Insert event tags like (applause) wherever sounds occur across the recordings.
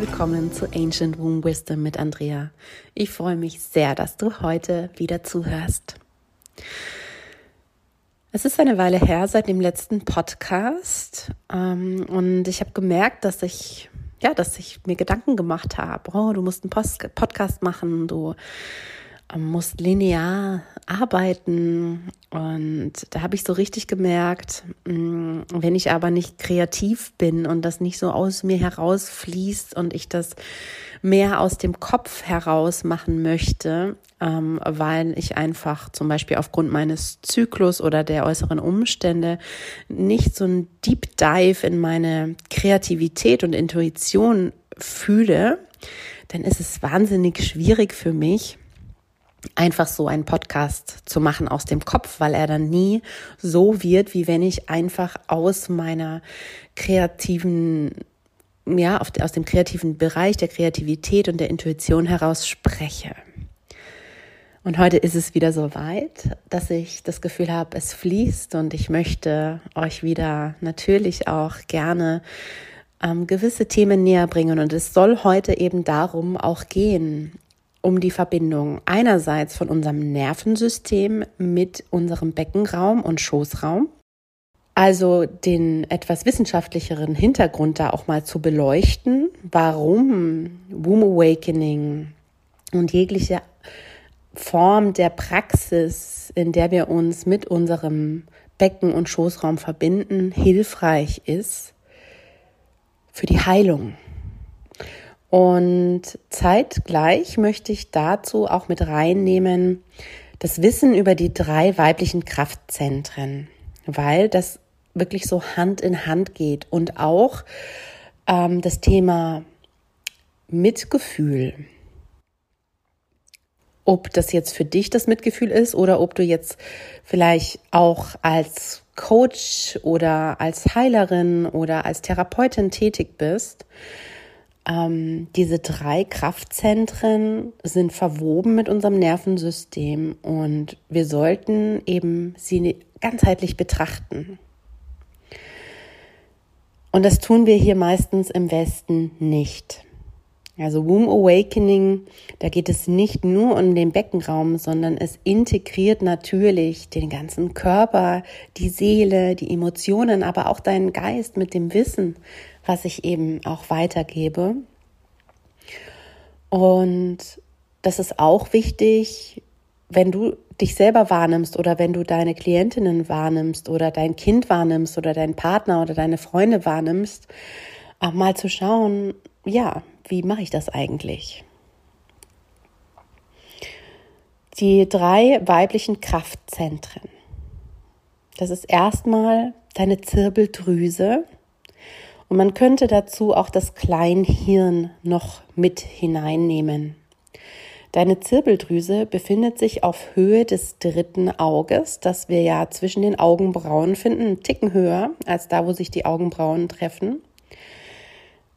willkommen zu Ancient Womb Wisdom mit Andrea. Ich freue mich sehr, dass du heute wieder zuhörst. Es ist eine Weile her seit dem letzten Podcast ähm, und ich habe gemerkt, dass ich ja, dass ich mir Gedanken gemacht habe. Oh, du musst einen Post Podcast machen, du musst linear arbeiten. Und da habe ich so richtig gemerkt, mm, wenn ich aber nicht kreativ bin und das nicht so aus mir herausfließt und ich das mehr aus dem Kopf heraus machen möchte, ähm, weil ich einfach zum Beispiel aufgrund meines Zyklus oder der äußeren Umstände nicht so ein Deep Dive in meine Kreativität und Intuition fühle, dann ist es wahnsinnig schwierig für mich, einfach so einen Podcast zu machen aus dem Kopf, weil er dann nie so wird, wie wenn ich einfach aus meiner kreativen, ja, aus dem kreativen Bereich der Kreativität und der Intuition heraus spreche. Und heute ist es wieder so weit, dass ich das Gefühl habe, es fließt und ich möchte euch wieder natürlich auch gerne ähm, gewisse Themen näher bringen. Und es soll heute eben darum auch gehen, um die Verbindung einerseits von unserem Nervensystem mit unserem Beckenraum und Schoßraum. Also den etwas wissenschaftlicheren Hintergrund da auch mal zu beleuchten, warum Womb Awakening und jegliche Form der Praxis, in der wir uns mit unserem Becken- und Schoßraum verbinden, hilfreich ist für die Heilung und zeitgleich möchte ich dazu auch mit reinnehmen das Wissen über die drei weiblichen Kraftzentren, weil das wirklich so Hand in Hand geht und auch ähm, das Thema Mitgefühl. Ob das jetzt für dich das Mitgefühl ist oder ob du jetzt vielleicht auch als Coach oder als Heilerin oder als Therapeutin tätig bist ähm, diese drei Kraftzentren sind verwoben mit unserem Nervensystem und wir sollten eben sie ganzheitlich betrachten. Und das tun wir hier meistens im Westen nicht. Also Womb Awakening, da geht es nicht nur um den Beckenraum, sondern es integriert natürlich den ganzen Körper, die Seele, die Emotionen, aber auch deinen Geist mit dem Wissen, was ich eben auch weitergebe. Und das ist auch wichtig, wenn du dich selber wahrnimmst oder wenn du deine Klientinnen wahrnimmst oder dein Kind wahrnimmst oder deinen Partner oder deine Freunde wahrnimmst, auch mal zu schauen, ja, wie mache ich das eigentlich? Die drei weiblichen Kraftzentren. Das ist erstmal deine Zirbeldrüse, und man könnte dazu auch das Kleinhirn noch mit hineinnehmen. Deine Zirbeldrüse befindet sich auf Höhe des dritten Auges, das wir ja zwischen den Augenbrauen finden, einen Ticken höher als da, wo sich die Augenbrauen treffen.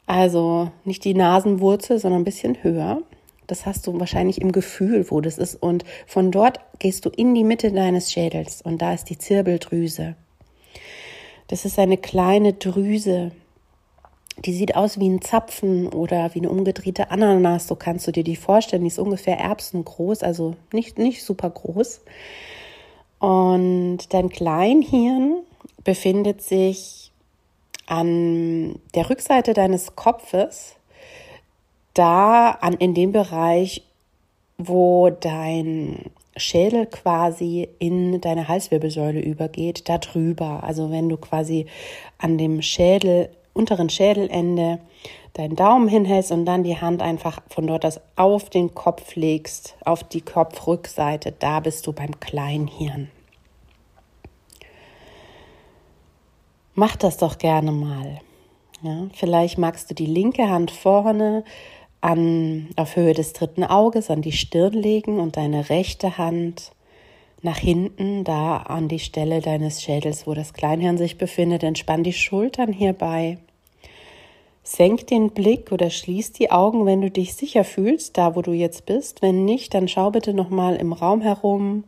Also nicht die Nasenwurzel, sondern ein bisschen höher. Das hast du wahrscheinlich im Gefühl, wo das ist. Und von dort gehst du in die Mitte deines Schädels und da ist die Zirbeldrüse. Das ist eine kleine Drüse, die sieht aus wie ein Zapfen oder wie eine umgedrehte Ananas, so kannst du dir die vorstellen. Die ist ungefähr erbsengroß, also nicht, nicht super groß. Und dein Kleinhirn befindet sich an der Rückseite deines Kopfes, da an, in dem Bereich, wo dein Schädel quasi in deine Halswirbelsäule übergeht, da drüber. Also wenn du quasi an dem Schädel unteren Schädelende deinen Daumen hinhältst und dann die Hand einfach von dort aus auf den Kopf legst, auf die Kopfrückseite, da bist du beim Kleinhirn. Mach das doch gerne mal. Ja, vielleicht magst du die linke Hand vorne an, auf Höhe des dritten Auges an die Stirn legen und deine rechte Hand nach hinten, da an die Stelle deines Schädels, wo das Kleinhirn sich befindet. Entspann die Schultern hierbei. Senk den Blick oder schließ die Augen, wenn du dich sicher fühlst, da wo du jetzt bist. Wenn nicht, dann schau bitte nochmal im Raum herum,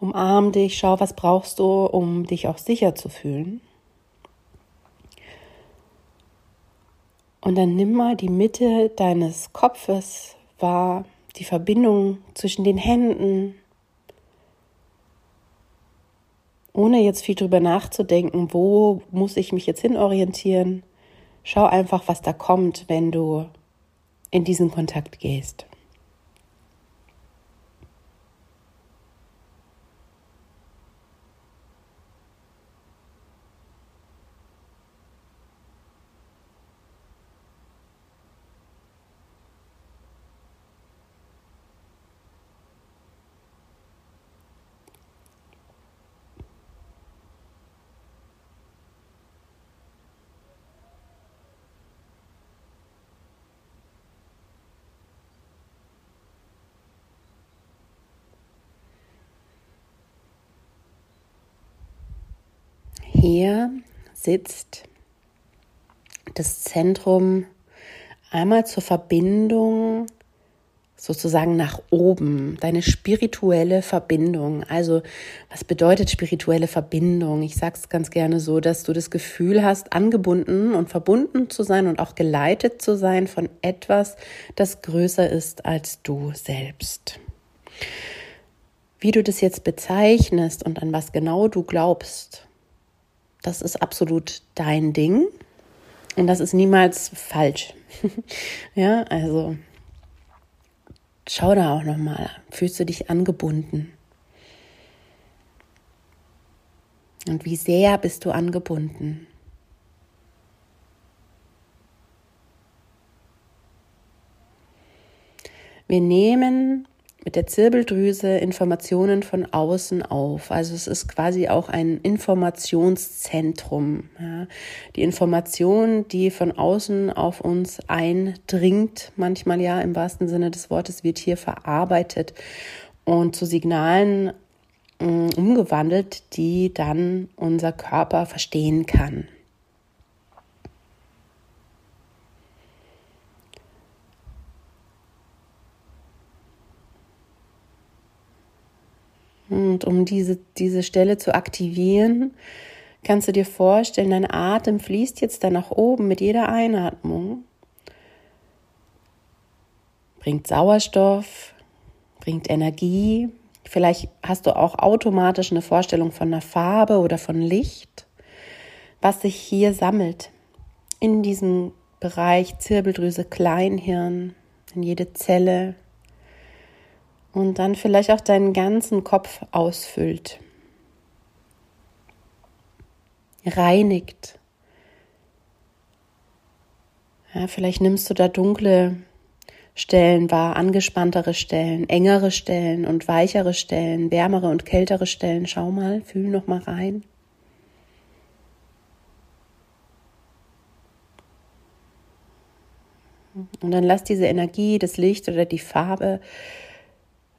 umarm dich, schau, was brauchst du, um dich auch sicher zu fühlen. Und dann nimm mal die Mitte deines Kopfes wahr, die Verbindung zwischen den Händen, ohne jetzt viel drüber nachzudenken, wo muss ich mich jetzt hinorientieren. Schau einfach, was da kommt, wenn du in diesen Kontakt gehst. Hier sitzt das Zentrum einmal zur Verbindung sozusagen nach oben, deine spirituelle Verbindung. Also was bedeutet spirituelle Verbindung? Ich sage es ganz gerne so, dass du das Gefühl hast, angebunden und verbunden zu sein und auch geleitet zu sein von etwas, das größer ist als du selbst. Wie du das jetzt bezeichnest und an was genau du glaubst, das ist absolut dein Ding und das ist niemals falsch. (laughs) ja, also schau da auch noch mal, fühlst du dich angebunden? Und wie sehr bist du angebunden? Wir nehmen mit der Zirbeldrüse Informationen von außen auf. Also es ist quasi auch ein Informationszentrum. Ja. Die Information, die von außen auf uns eindringt, manchmal ja im wahrsten Sinne des Wortes, wird hier verarbeitet und zu Signalen äh, umgewandelt, die dann unser Körper verstehen kann. Und um diese, diese Stelle zu aktivieren, kannst du dir vorstellen, dein Atem fließt jetzt dann nach oben mit jeder Einatmung, bringt Sauerstoff, bringt Energie. Vielleicht hast du auch automatisch eine Vorstellung von einer Farbe oder von Licht, was sich hier sammelt in diesem Bereich Zirbeldrüse, Kleinhirn, in jede Zelle, und dann vielleicht auch deinen ganzen Kopf ausfüllt, reinigt. Ja, vielleicht nimmst du da dunkle Stellen wahr, angespanntere Stellen, engere Stellen und weichere Stellen, wärmere und kältere Stellen. Schau mal, fühl noch mal rein. Und dann lass diese Energie, das Licht oder die Farbe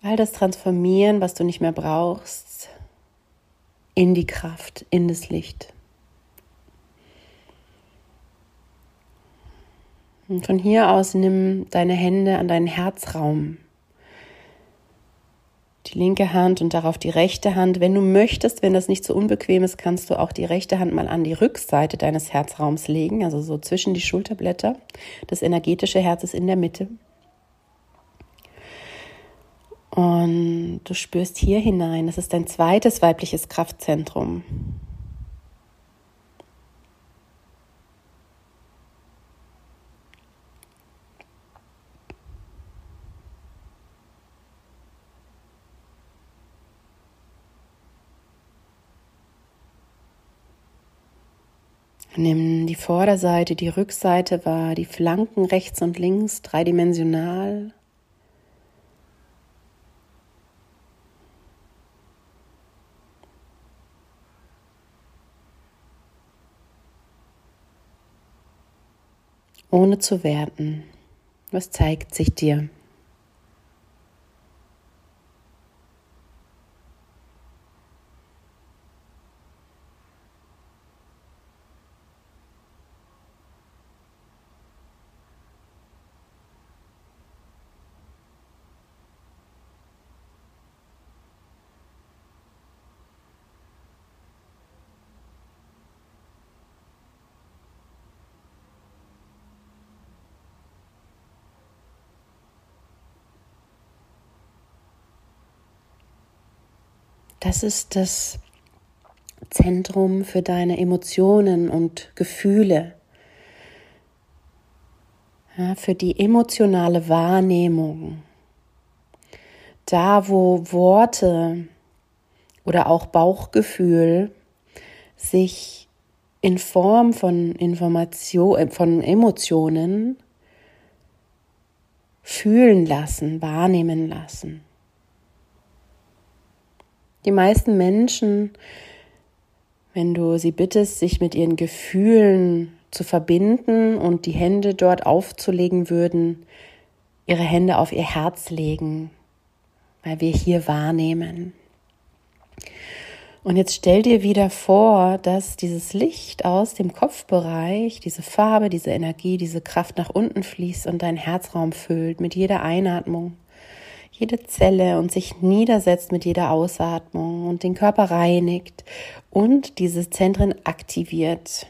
all das transformieren, was du nicht mehr brauchst, in die Kraft, in das Licht. Und von hier aus nimm deine Hände an deinen Herzraum. Die linke Hand und darauf die rechte Hand. Wenn du möchtest, wenn das nicht so unbequem ist, kannst du auch die rechte Hand mal an die Rückseite deines Herzraums legen, also so zwischen die Schulterblätter. Das energetische Herz ist in der Mitte. Und du spürst hier hinein, das ist dein zweites weibliches Kraftzentrum. Nimm die Vorderseite, die Rückseite wahr, die Flanken rechts und links dreidimensional. Ohne zu werten. Was zeigt sich dir? Das ist das Zentrum für deine Emotionen und Gefühle, ja, für die emotionale Wahrnehmung. Da, wo Worte oder auch Bauchgefühl sich in Form von Information, äh, von Emotionen fühlen lassen, wahrnehmen lassen. Die meisten Menschen, wenn du sie bittest, sich mit ihren Gefühlen zu verbinden und die Hände dort aufzulegen würden, ihre Hände auf ihr Herz legen, weil wir hier wahrnehmen. Und jetzt stell dir wieder vor, dass dieses Licht aus dem Kopfbereich, diese Farbe, diese Energie, diese Kraft nach unten fließt und dein Herzraum füllt mit jeder Einatmung, jede Zelle und sich niedersetzt mit jeder Ausatmung und den Körper reinigt und diese Zentren aktiviert.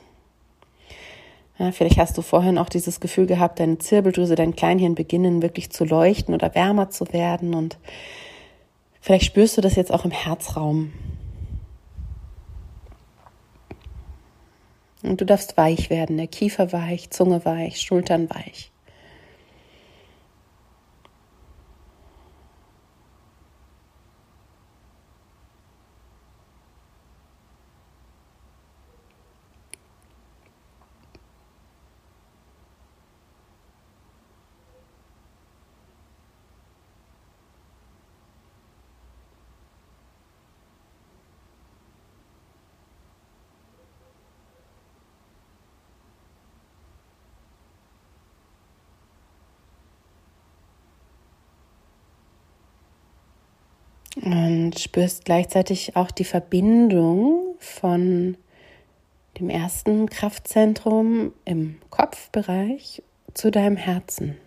Ja, vielleicht hast du vorhin auch dieses Gefühl gehabt, deine Zirbeldrüse, dein Kleinhirn beginnen wirklich zu leuchten oder wärmer zu werden und vielleicht spürst du das jetzt auch im Herzraum. Und du darfst weich werden, der Kiefer weich, Zunge weich, Schultern weich. Spürst gleichzeitig auch die Verbindung von dem ersten Kraftzentrum im Kopfbereich zu deinem Herzen.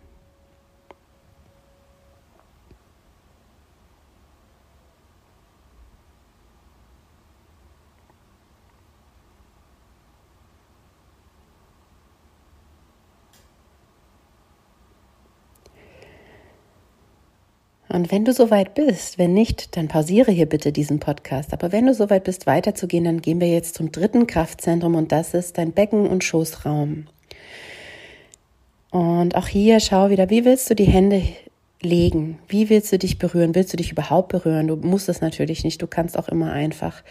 Und wenn du soweit bist, wenn nicht, dann pausiere hier bitte diesen Podcast. Aber wenn du soweit bist, weiterzugehen, dann gehen wir jetzt zum dritten Kraftzentrum und das ist dein Becken- und Schoßraum. Und auch hier schau wieder, wie willst du die Hände legen? Wie willst du dich berühren? Willst du dich überhaupt berühren? Du musst es natürlich nicht. Du kannst auch immer einfach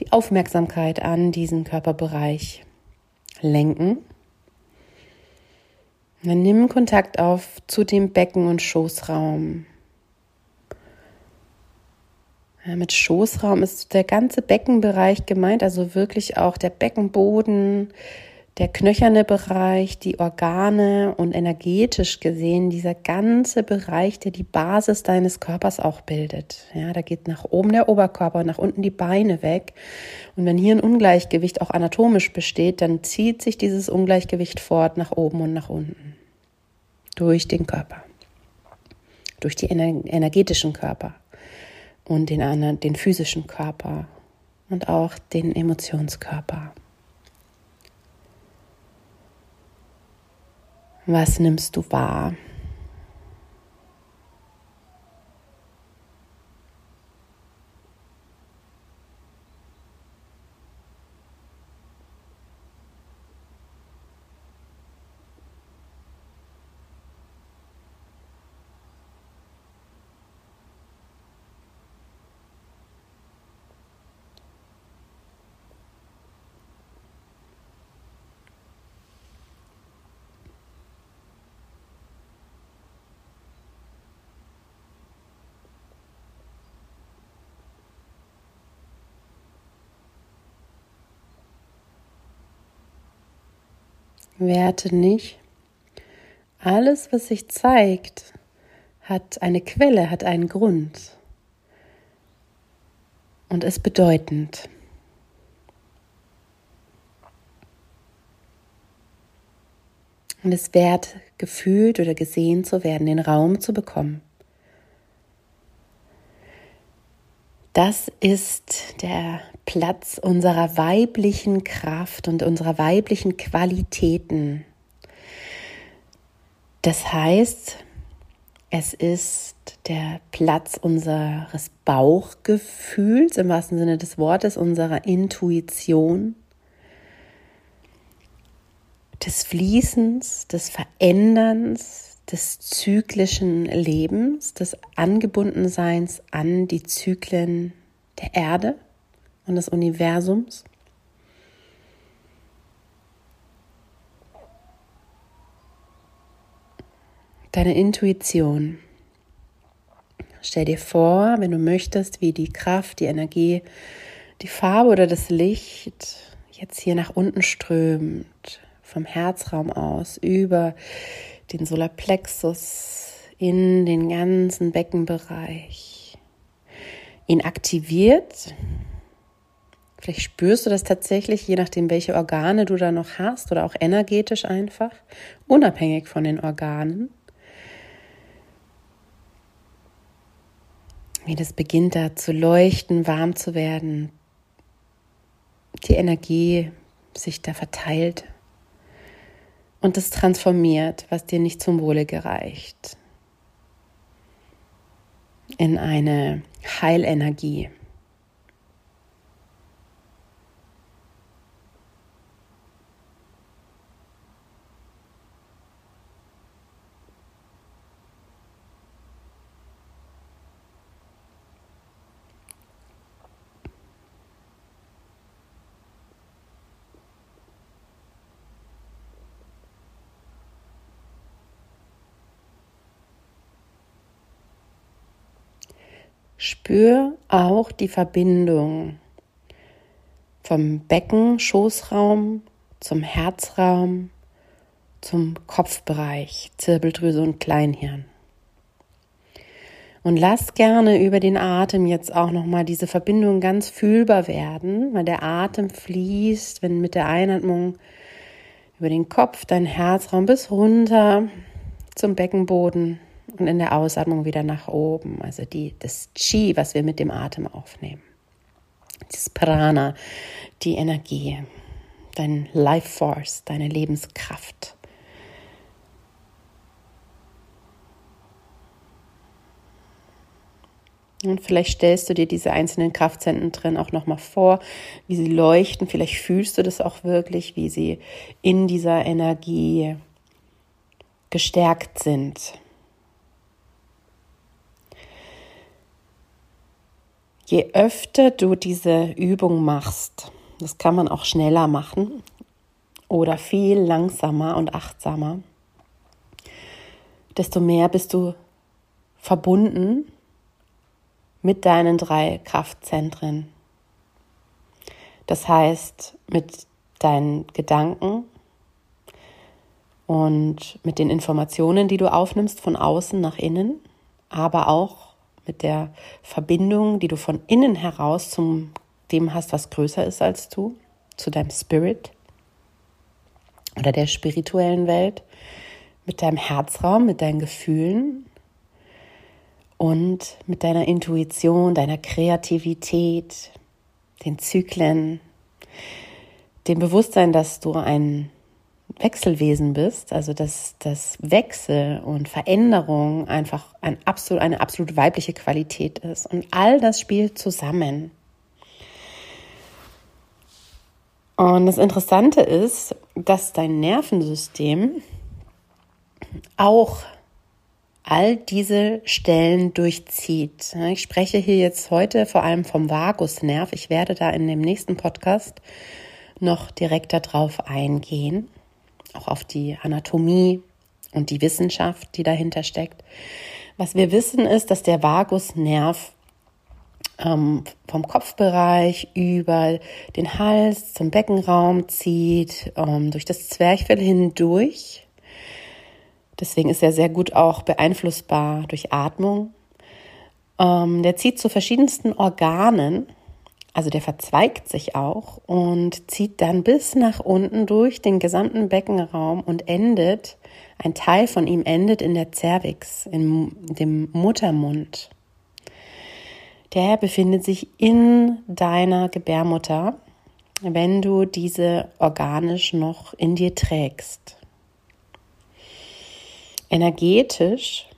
die Aufmerksamkeit an diesen Körperbereich lenken. dann nimm Kontakt auf zu dem Becken- und Schoßraum. Mit Schoßraum ist der ganze Beckenbereich gemeint, also wirklich auch der Beckenboden, der knöcherne Bereich, die Organe und energetisch gesehen dieser ganze Bereich, der die Basis deines Körpers auch bildet. Ja, da geht nach oben der Oberkörper und nach unten die Beine weg. Und wenn hier ein Ungleichgewicht auch anatomisch besteht, dann zieht sich dieses Ungleichgewicht fort nach oben und nach unten. Durch den Körper. Durch die energetischen Körper und den anderen, den physischen Körper und auch den Emotionskörper. Was nimmst du wahr? Werte nicht. Alles, was sich zeigt, hat eine Quelle, hat einen Grund und ist bedeutend. Und es wert, gefühlt oder gesehen zu werden, den Raum zu bekommen. Das ist der Platz unserer weiblichen Kraft und unserer weiblichen Qualitäten. Das heißt, es ist der Platz unseres Bauchgefühls, im wahrsten Sinne des Wortes, unserer Intuition, des Fließens, des Veränderns, des zyklischen Lebens, des Angebundenseins an die Zyklen der Erde und des Universums. Deine Intuition. Stell dir vor, wenn du möchtest, wie die Kraft, die Energie, die Farbe oder das Licht jetzt hier nach unten strömt, vom Herzraum aus, über den Solarplexus in den ganzen Beckenbereich. Ihn aktiviert. Vielleicht spürst du das tatsächlich, je nachdem, welche Organe du da noch hast oder auch energetisch einfach, unabhängig von den Organen. Wie das beginnt da zu leuchten, warm zu werden, die Energie sich da verteilt und es transformiert, was dir nicht zum Wohle gereicht, in eine Heilenergie. Spür auch die Verbindung vom Becken, Schoßraum zum Herzraum, zum Kopfbereich, Zirbeldrüse und Kleinhirn. Und lass gerne über den Atem jetzt auch nochmal diese Verbindung ganz fühlbar werden, weil der Atem fließt, wenn mit der Einatmung über den Kopf, dein Herzraum bis runter zum Beckenboden und in der Ausatmung wieder nach oben. Also die, das Chi, was wir mit dem Atem aufnehmen. Das Prana, die Energie, dein Life Force, deine Lebenskraft. Und vielleicht stellst du dir diese einzelnen Kraftzentren drin auch nochmal vor, wie sie leuchten. Vielleicht fühlst du das auch wirklich, wie sie in dieser Energie gestärkt sind. Je öfter du diese Übung machst, das kann man auch schneller machen oder viel langsamer und achtsamer, desto mehr bist du verbunden mit deinen drei Kraftzentren. Das heißt, mit deinen Gedanken und mit den Informationen, die du aufnimmst von außen nach innen, aber auch mit der Verbindung, die du von innen heraus zum dem hast, was größer ist als du, zu deinem Spirit oder der spirituellen Welt, mit deinem Herzraum, mit deinen Gefühlen und mit deiner Intuition, deiner Kreativität, den Zyklen, dem Bewusstsein, dass du ein Wechselwesen bist, also dass das Wechsel und Veränderung einfach ein absolut, eine absolut weibliche Qualität ist. Und all das spielt zusammen. Und das Interessante ist, dass dein Nervensystem auch all diese Stellen durchzieht. Ich spreche hier jetzt heute vor allem vom Vagusnerv. Ich werde da in dem nächsten Podcast noch direkt darauf eingehen auch auf die Anatomie und die Wissenschaft, die dahinter steckt. Was wir wissen ist, dass der Vagusnerv ähm, vom Kopfbereich über den Hals zum Beckenraum zieht, ähm, durch das Zwerchfell hindurch. Deswegen ist er sehr gut auch beeinflussbar durch Atmung. Ähm, der zieht zu verschiedensten Organen also der verzweigt sich auch und zieht dann bis nach unten durch den gesamten Beckenraum und endet, ein Teil von ihm endet in der Cervix, in dem Muttermund. Der befindet sich in deiner Gebärmutter, wenn du diese organisch noch in dir trägst. Energetisch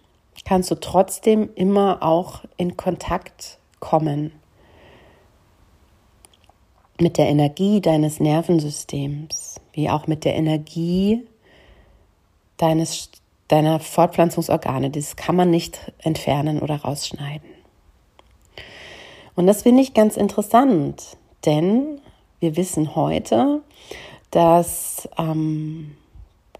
kannst du trotzdem immer auch in Kontakt kommen mit der Energie deines Nervensystems, wie auch mit der Energie deines, deiner Fortpflanzungsorgane. Das kann man nicht entfernen oder rausschneiden. Und das finde ich ganz interessant, denn wir wissen heute, dass ähm,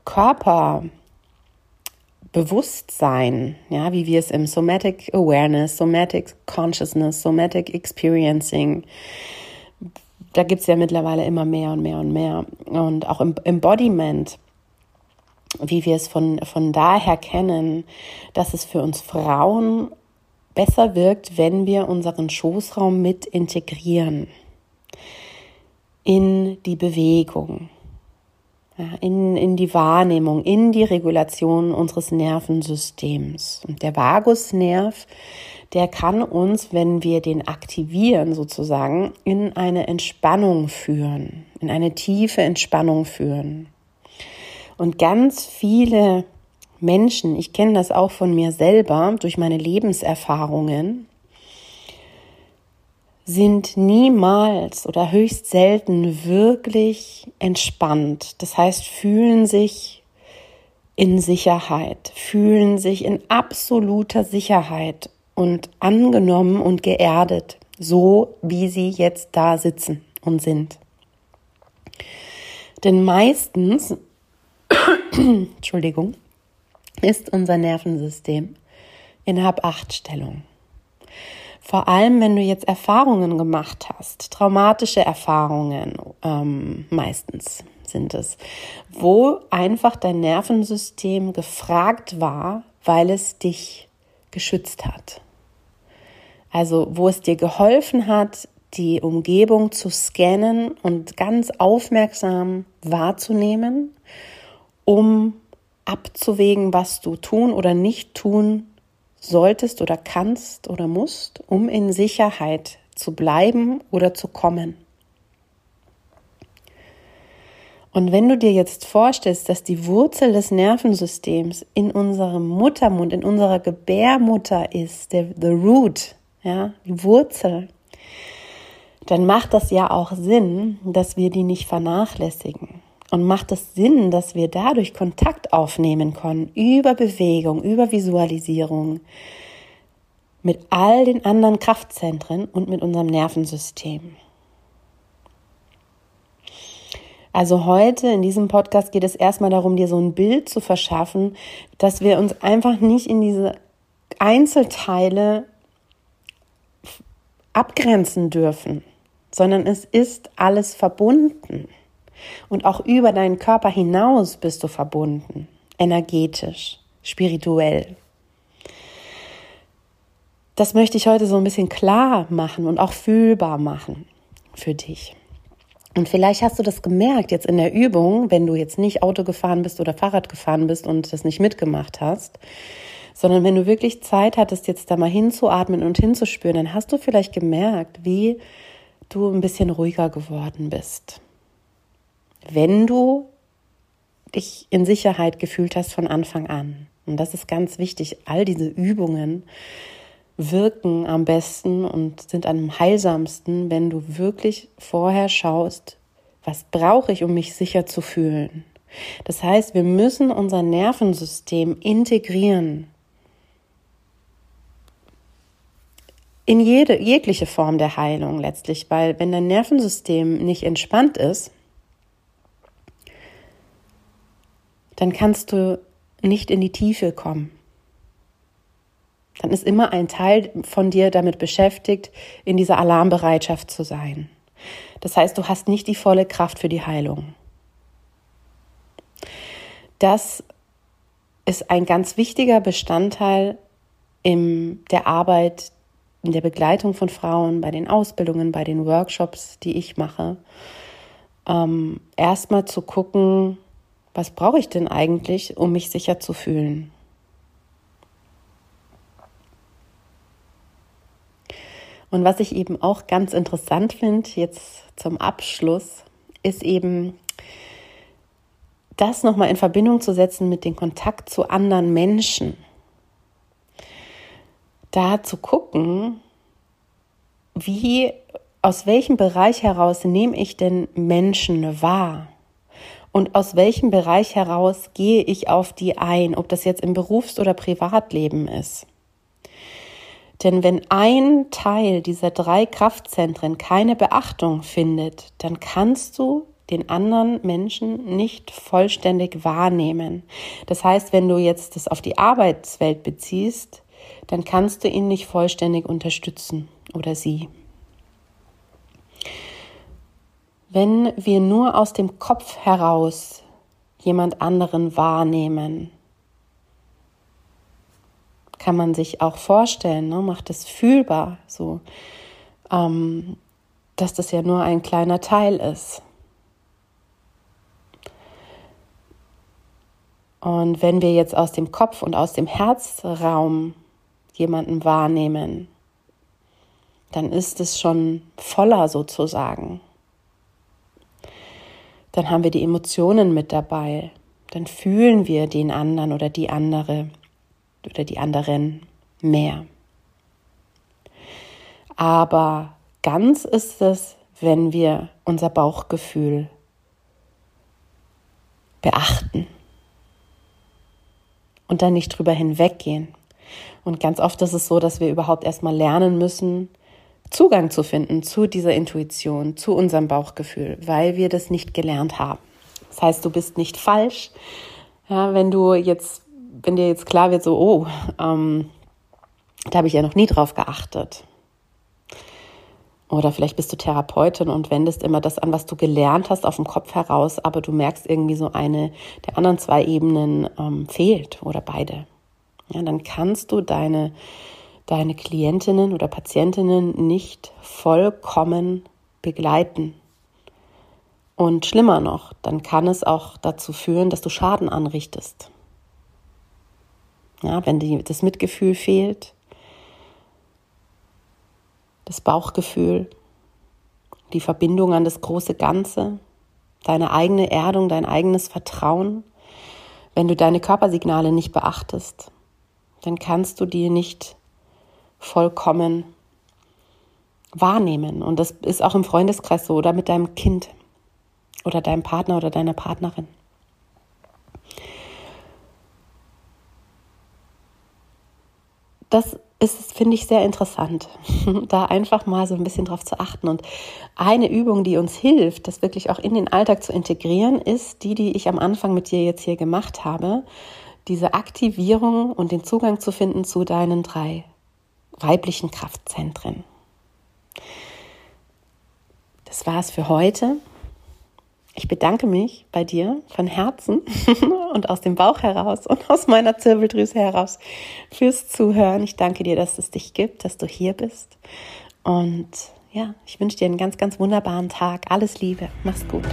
Körperbewusstsein, ja, wie wir es im Somatic Awareness, Somatic Consciousness, Somatic Experiencing, da gibt es ja mittlerweile immer mehr und mehr und mehr. Und auch im Embodiment, wie wir es von, von daher kennen, dass es für uns Frauen besser wirkt, wenn wir unseren Schoßraum mit integrieren in die Bewegung, in, in die Wahrnehmung, in die Regulation unseres Nervensystems. Und der Vagusnerv, der kann uns, wenn wir den aktivieren sozusagen, in eine Entspannung führen, in eine tiefe Entspannung führen. Und ganz viele Menschen, ich kenne das auch von mir selber durch meine Lebenserfahrungen, sind niemals oder höchst selten wirklich entspannt. Das heißt, fühlen sich in Sicherheit, fühlen sich in absoluter Sicherheit und angenommen und geerdet, so wie sie jetzt da sitzen und sind. Denn meistens, (coughs) Entschuldigung, ist unser Nervensystem in Hab-Acht-Stellung. Vor allem, wenn du jetzt Erfahrungen gemacht hast, traumatische Erfahrungen ähm, meistens sind es, wo einfach dein Nervensystem gefragt war, weil es dich geschützt hat. Also wo es dir geholfen hat, die Umgebung zu scannen und ganz aufmerksam wahrzunehmen, um abzuwägen, was du tun oder nicht tun solltest oder kannst oder musst, um in Sicherheit zu bleiben oder zu kommen. Und wenn du dir jetzt vorstellst, dass die Wurzel des Nervensystems in unserem Muttermund, in unserer Gebärmutter ist, der the root, ja, die Wurzel, dann macht das ja auch Sinn, dass wir die nicht vernachlässigen. Und macht es Sinn, dass wir dadurch Kontakt aufnehmen können über Bewegung, über Visualisierung mit all den anderen Kraftzentren und mit unserem Nervensystem. Also heute in diesem Podcast geht es erstmal darum, dir so ein Bild zu verschaffen, dass wir uns einfach nicht in diese Einzelteile abgrenzen dürfen, sondern es ist alles verbunden. Und auch über deinen Körper hinaus bist du verbunden, energetisch, spirituell. Das möchte ich heute so ein bisschen klar machen und auch fühlbar machen für dich. Und vielleicht hast du das gemerkt jetzt in der Übung, wenn du jetzt nicht Auto gefahren bist oder Fahrrad gefahren bist und das nicht mitgemacht hast, sondern wenn du wirklich Zeit hattest, jetzt da mal hinzuatmen und hinzuspüren, dann hast du vielleicht gemerkt, wie du ein bisschen ruhiger geworden bist wenn du dich in Sicherheit gefühlt hast von Anfang an. Und das ist ganz wichtig. All diese Übungen wirken am besten und sind am heilsamsten, wenn du wirklich vorher schaust, was brauche ich, um mich sicher zu fühlen. Das heißt, wir müssen unser Nervensystem integrieren. In jede, jegliche Form der Heilung letztlich, weil wenn dein Nervensystem nicht entspannt ist, dann kannst du nicht in die Tiefe kommen. Dann ist immer ein Teil von dir damit beschäftigt, in dieser Alarmbereitschaft zu sein. Das heißt, du hast nicht die volle Kraft für die Heilung. Das ist ein ganz wichtiger Bestandteil in der Arbeit, in der Begleitung von Frauen, bei den Ausbildungen, bei den Workshops, die ich mache. Ähm, Erstmal zu gucken, was brauche ich denn eigentlich, um mich sicher zu fühlen? Und was ich eben auch ganz interessant finde, jetzt zum Abschluss, ist eben das nochmal in Verbindung zu setzen mit dem Kontakt zu anderen Menschen. da zu gucken, wie, aus welchem Bereich heraus nehme ich denn Menschen wahr? Und aus welchem Bereich heraus gehe ich auf die ein, ob das jetzt im Berufs- oder Privatleben ist? Denn wenn ein Teil dieser drei Kraftzentren keine Beachtung findet, dann kannst du den anderen Menschen nicht vollständig wahrnehmen. Das heißt, wenn du jetzt das auf die Arbeitswelt beziehst, dann kannst du ihn nicht vollständig unterstützen oder sie. Wenn wir nur aus dem Kopf heraus jemand anderen wahrnehmen, kann man sich auch vorstellen, ne, macht es fühlbar, so, ähm, dass das ja nur ein kleiner Teil ist. Und wenn wir jetzt aus dem Kopf und aus dem Herzraum jemanden wahrnehmen, dann ist es schon voller sozusagen. Dann haben wir die Emotionen mit dabei. Dann fühlen wir den anderen oder die andere oder die anderen mehr. Aber ganz ist es, wenn wir unser Bauchgefühl beachten und dann nicht drüber hinweggehen. Und ganz oft ist es so, dass wir überhaupt erstmal lernen müssen, Zugang zu finden zu dieser Intuition, zu unserem Bauchgefühl, weil wir das nicht gelernt haben. Das heißt, du bist nicht falsch. Ja, wenn du jetzt wenn dir jetzt klar wird, so, oh, ähm, da habe ich ja noch nie drauf geachtet. Oder vielleicht bist du Therapeutin und wendest immer das an, was du gelernt hast, auf dem Kopf heraus, aber du merkst irgendwie so eine der anderen zwei Ebenen ähm, fehlt oder beide. Ja, dann kannst du deine, deine Klientinnen oder Patientinnen nicht vollkommen begleiten. Und schlimmer noch, dann kann es auch dazu führen, dass du Schaden anrichtest. Ja, wenn die, das Mitgefühl fehlt, das Bauchgefühl, die Verbindung an das große Ganze, deine eigene Erdung, dein eigenes Vertrauen, wenn du deine Körpersignale nicht beachtest, dann kannst du die nicht vollkommen wahrnehmen. Und das ist auch im Freundeskreis so oder mit deinem Kind oder deinem Partner oder deiner Partnerin. das ist, finde ich, sehr interessant, (laughs) da einfach mal so ein bisschen drauf zu achten. Und eine Übung, die uns hilft, das wirklich auch in den Alltag zu integrieren, ist die, die ich am Anfang mit dir jetzt hier gemacht habe. Diese Aktivierung und den Zugang zu finden zu deinen drei weiblichen Kraftzentren. Das war es für heute. Ich bedanke mich bei dir von Herzen (laughs) und aus dem Bauch heraus und aus meiner Zirbeldrüse heraus fürs Zuhören. Ich danke dir, dass es dich gibt, dass du hier bist. Und ja, ich wünsche dir einen ganz, ganz wunderbaren Tag. Alles Liebe. Mach's gut.